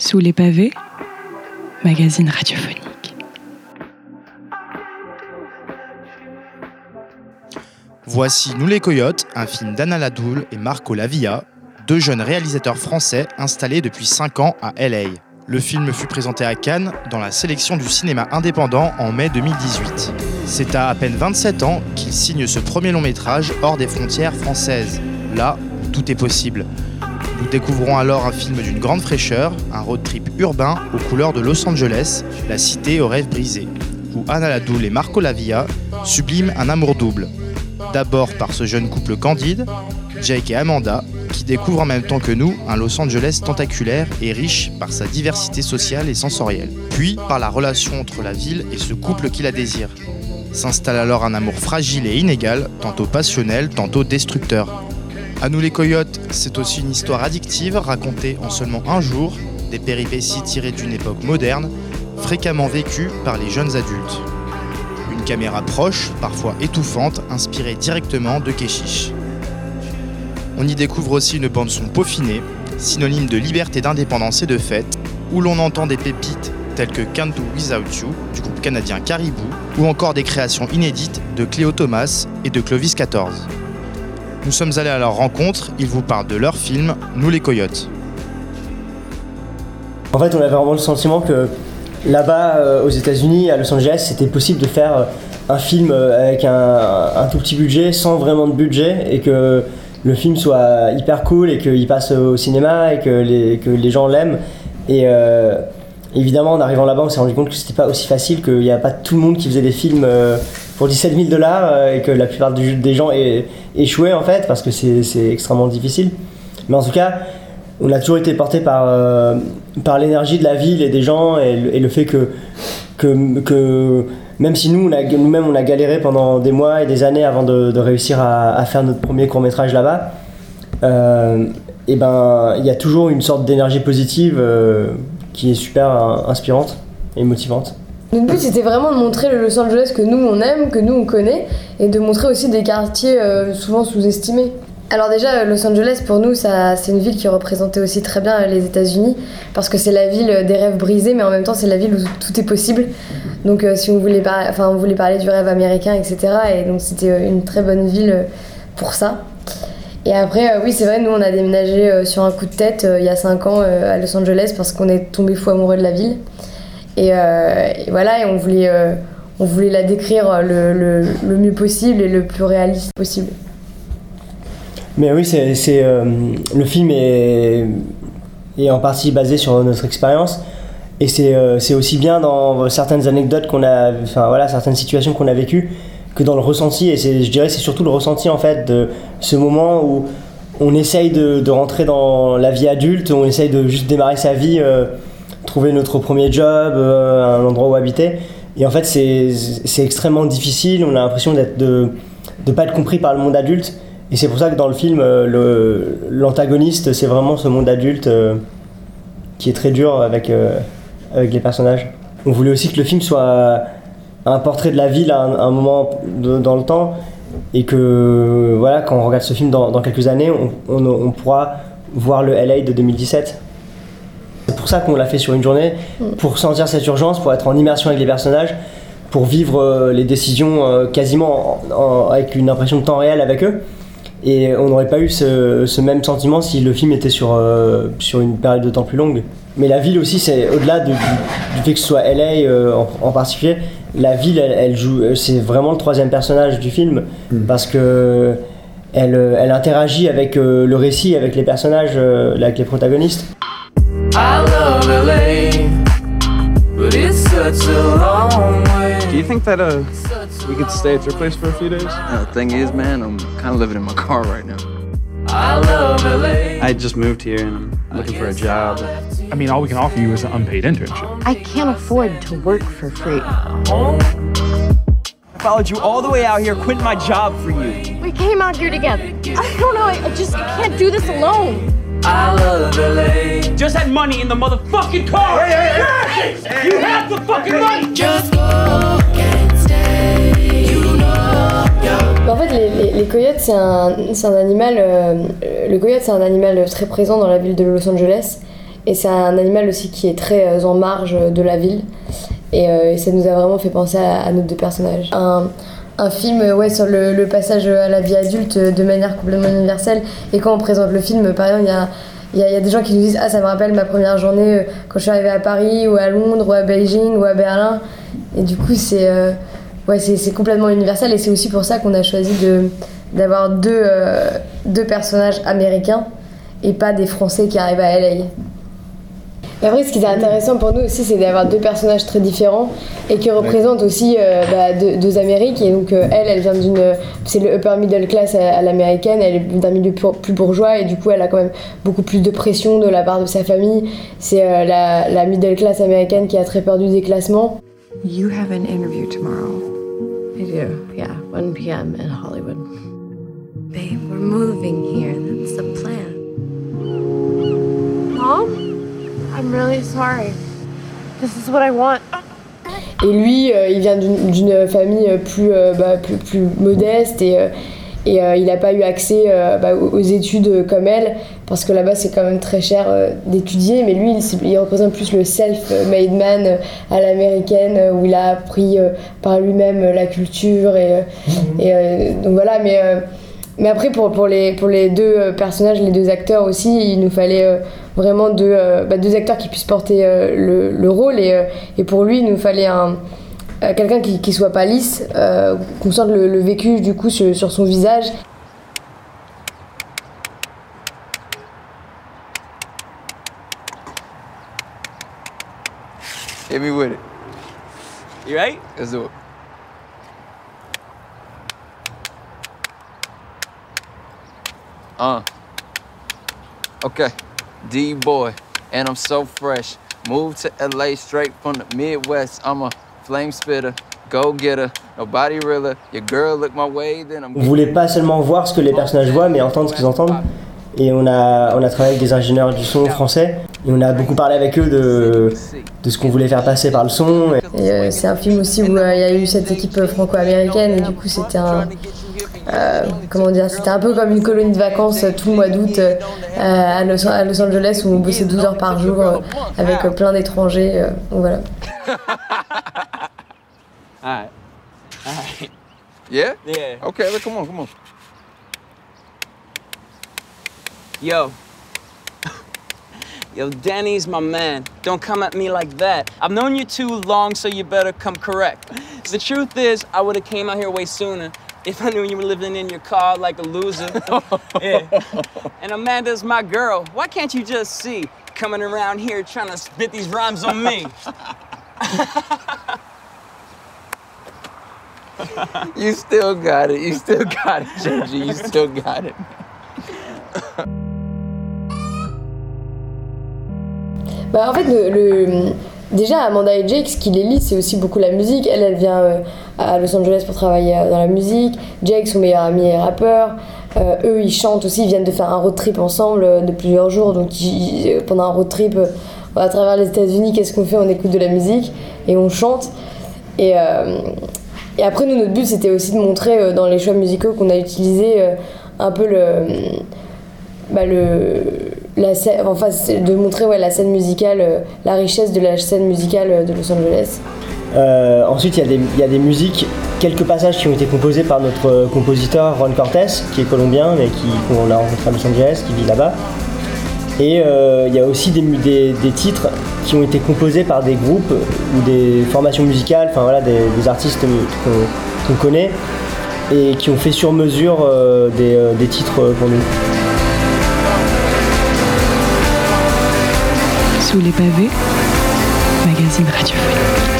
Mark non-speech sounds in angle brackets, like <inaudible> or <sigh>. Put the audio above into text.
Sous les pavés, magazine radiophonique. Voici Nous les Coyotes, un film d'Anna Ladoul et Marco Lavia, deux jeunes réalisateurs français installés depuis 5 ans à LA. Le film fut présenté à Cannes dans la sélection du cinéma indépendant en mai 2018. C'est à à peine 27 ans qu'il signe ce premier long métrage hors des frontières françaises. Là, tout est possible. Nous découvrons alors un film d'une grande fraîcheur, un road trip urbain aux couleurs de Los Angeles, la cité aux rêves brisés, où Anna Ladoul et Marco Lavia subliment un amour double. D'abord par ce jeune couple candide, Jake et Amanda, qui découvrent en même temps que nous un Los Angeles tentaculaire et riche par sa diversité sociale et sensorielle. Puis par la relation entre la ville et ce couple qui la désire. S'installe alors un amour fragile et inégal, tantôt passionnel, tantôt destructeur. À nous les coyotes, c'est aussi une histoire addictive racontée en seulement un jour, des péripéties tirées d'une époque moderne, fréquemment vécues par les jeunes adultes. Une caméra proche, parfois étouffante, inspirée directement de Keshish. On y découvre aussi une bande son peaufinée, synonyme de liberté, d'indépendance et de fête, où l'on entend des pépites telles que Can't Do Without You du groupe canadien Caribou, ou encore des créations inédites de Cléo Thomas et de Clovis 14. Nous sommes allés à leur rencontre, ils vous parlent de leur film Nous les Coyotes. En fait, on avait vraiment le sentiment que là-bas, euh, aux États-Unis, à Los Angeles, c'était possible de faire euh, un film euh, avec un, tout petit budget, sans vraiment de budget, et que le film soit hyper cool et qu'il passe au cinéma et que les, gens l'aiment. Et évidemment, en arrivant là-bas, on s'est rendu compte que c'était pas aussi facile, qu'il n'y a pas tout le monde qui faisait des films pour 17 000 dollars euh, et que la plupart des gens é- échouaient en fait parce que c'est extrêmement difficile. Mais en tout cas, on a toujours été porté par, euh, l'énergie de la ville et des gens et le, fait que, même si nous, nous-mêmes, on a galéré pendant des mois et des années avant de, réussir à, faire notre premier court métrage là-bas, euh, et ben, il y a toujours une sorte d'énergie positive qui est super inspirante et motivante. Notre but c'était vraiment de montrer le Los Angeles que nous on aime, que nous on connaît, et de montrer aussi des quartiers euh, souvent sous-estimés. Alors déjà, Los Angeles pour nous, c'est une ville qui représentait aussi très bien les États-Unis, parce que c'est la ville des rêves brisés, mais en même temps c'est la ville où tout est possible. Donc euh, si on voulait, parler du rêve américain, etc. Et donc c'était euh, une très bonne ville euh, pour ça. Et après, euh, oui, c'est vrai, nous on a déménagé euh, sur un coup de tête euh, il y a 5 ans euh, à Los Angeles parce qu'on est tombé fou amoureux de la ville. Et, euh, et voilà, et on voulait, euh, on voulait la décrire le, le- mieux possible et le plus réaliste possible. Mais oui, c'est, euh, le film est, est en partie basé sur notre expérience. Et c'est, euh, aussi bien dans certaines anecdotes qu'on a, enfin voilà, certaines situations qu'on a vécues, que dans le ressenti. Et je dirais, c'est surtout le ressenti en fait de ce moment où on essaye de, rentrer dans la vie adulte, on essaye de juste démarrer sa vie, euh, trouver notre premier job, euh, un endroit où habiter. Et en fait, c'est, extrêmement difficile. On a l'impression d'être de ne pas être compris par le monde adulte. Et c'est pour ça que dans le film, euh, l'antagoniste, c'est vraiment ce monde adulte euh, qui est très dur avec, avec les personnages. On voulait aussi que le film soit un portrait de la ville à un, moment dans le temps et que voilà, quand on regarde ce film dans, dans quelques années, on- on pourra voir le LA de 2017. C'est pour ça qu'on l'a fait sur une journée, pour sentir cette urgence, pour être en immersion avec les personnages, pour vivre euh, les décisions euh, quasiment en- en- avec une impression de temps réel avec eux. Et on n'aurait pas eu ce, ce même sentiment si le film était sur, euh, sur une période de temps plus longue. Mais la ville aussi, c'est au-delà de- du, du fait que ce soit LA euh, en, en particulier, la ville, elle, elle joue, c'est vraiment le troisième personnage du film parce que elle, elle interagit avec euh, le récit, avec les personnages, avec les protagonistes. I love LA, but it's such a long way. Do you think that uh we could stay at your place for a few days? Uh, the thing is, man, I'm kind of living in my car right now. I love LA. I just moved here and I'm looking for a job. I mean, all we can offer you is an unpaid internship. I can't afford to work for free. I followed you all the way out here, quit my job for you. We came out here together. I don't know. I I just I can't do this alone. I love LA. Just had money in the motherfucking car. Yes! You have the fucking money. Just go and stay. You know, yo. Mais en fait, les, les- les coyotes, c'est un, c'est un animal. euh, le coyote, c'est un animal très présent dans la ville de Los Angeles. Et c'est un animal aussi qui est très en marge de la ville. Et, ça nous a vraiment fait penser à, nos deux personnages. Un, un film ouais, sur le, passage à la vie adulte de manière complètement universelle. Et quand on présente le film, par exemple, il y a il y, a des gens qui nous disent Ah, ça me rappelle ma première journée euh, quand je suis arrivée à Paris, ou à Londres, ou à Beijing, ou à Berlin. Et du coup, c'est euh, ouais, complètement universel. Et c'est aussi pour ça qu'on a choisi d'avoir deux, euh, deux personnages américains et pas des Français qui arrivent à LA après, ce qui est intéressant pour nous aussi, c'est d'avoir deux personnages très différents et qui représentent aussi euh, bah, deux, Amériques. Et donc, euh, elle, elle vient d'une. C'est le upper middle class à, l'américaine, elle est d'un milieu plus, bourgeois et du coup, elle a quand même beaucoup plus de pression de la part de sa famille. C'est euh, la, la, middle class américaine qui a très peur du déclassement. You have an interview tomorrow. I do, yeah, 1 p.m. in Hollywood. Babe, we're moving here. That's the plan. I'm really sorry. This is what I want. Et lui, euh, il vient d'une famille plus, euh, bah, plus, plus, modeste et, euh, et il n'a pas eu accès bah, aux études comme elle, parce que là-bas c'est quand même très cher d'étudier, mais lui il, représente plus le self-made man à l'américaine, où il a appris par lui-même la culture. Et, mhm. et donc voilà, mais mais après, pour, pour, les, pour les deux euh, personnages, les deux acteurs aussi, il nous fallait euh, vraiment deux, euh, bah, deux acteurs qui puissent porter le, le, rôle. Et, et, pour lui, il nous fallait un, quelqu'un qui, qui soit pas lisse, qu'on sente le, le, vécu du coup sur, sur son visage. Hit me with it. You right? Let's do it. Uh. Okay. D boy, and I'm so fresh. Moved to LA straight from the Midwest. I'm a flame spitter. Go getter, nobody realer. Your girl look my way, then I'm. On voulait pas seulement voir ce que les personnages voient, mais entendre ce qu'ils entendent? Et on a, on a travaillé avec des ingénieurs du son français. Et on a beaucoup parlé avec eux de, de ce qu'on voulait faire passer par le son. Et, euh, c'est un film aussi où euh, il y a eu cette équipe franco-américaine et du coup c'était un, euh, comment dire, c'était un peu comme une colonie de vacances tout le mois d'août euh, à, Los, Angeles où on bossait 12 heures par jour euh, avec plein d'étrangers. donc voilà. <laughs> Alright. Alright. Yeah? Yeah. Okay, come on, come on. Yo. Yo, Danny's my man. Don't come at me like that. I've known you too long, so you better come correct. The truth is, I would have came out here way sooner if I knew you were living in your car like a loser. <laughs> yeah. And Amanda's my girl. Why can't you just see coming around here trying to spit these rhymes on me? you still got it. You still got it, Georgie. You still got it. Bah en fait, le, le Déjà, Amanda et Jake, ce qui les lie, c'est aussi beaucoup la musique. Elle, elle vient euh, à Los Angeles pour travailler euh, dans la musique. Jake, son meilleur ami, est rappeur. Euh, eux, ils chantent aussi. Ils viennent de faire un road trip ensemble de plusieurs jours. Donc, pendant un road trip à travers les États-Unis, qu'est-ce qu'on fait? On écoute de la musique et on chante. Et, et après, nous, notre but, c'était aussi de montrer dans les choix musicaux qu'on a utilisés un peu le. Bah, le de montrer ouais, la scène musicale, euh, la richesse de la scène musicale euh, de Los Angeles. Euh, ensuite, il y, y, a des musiques, quelques passages qui ont été composés par notre compositeur Ron Cortés, qui est colombien, mais qu'on a rencontré à Los Angeles, qui vit là-bas. Et il y a aussi des, des, titres qui ont été composés par des groupes ou des formations musicales, enfin voilà, des, des artistes qu'on connaît et qui ont fait sur mesure des titres pour nous. Sous les pavés, magazine radiophonique.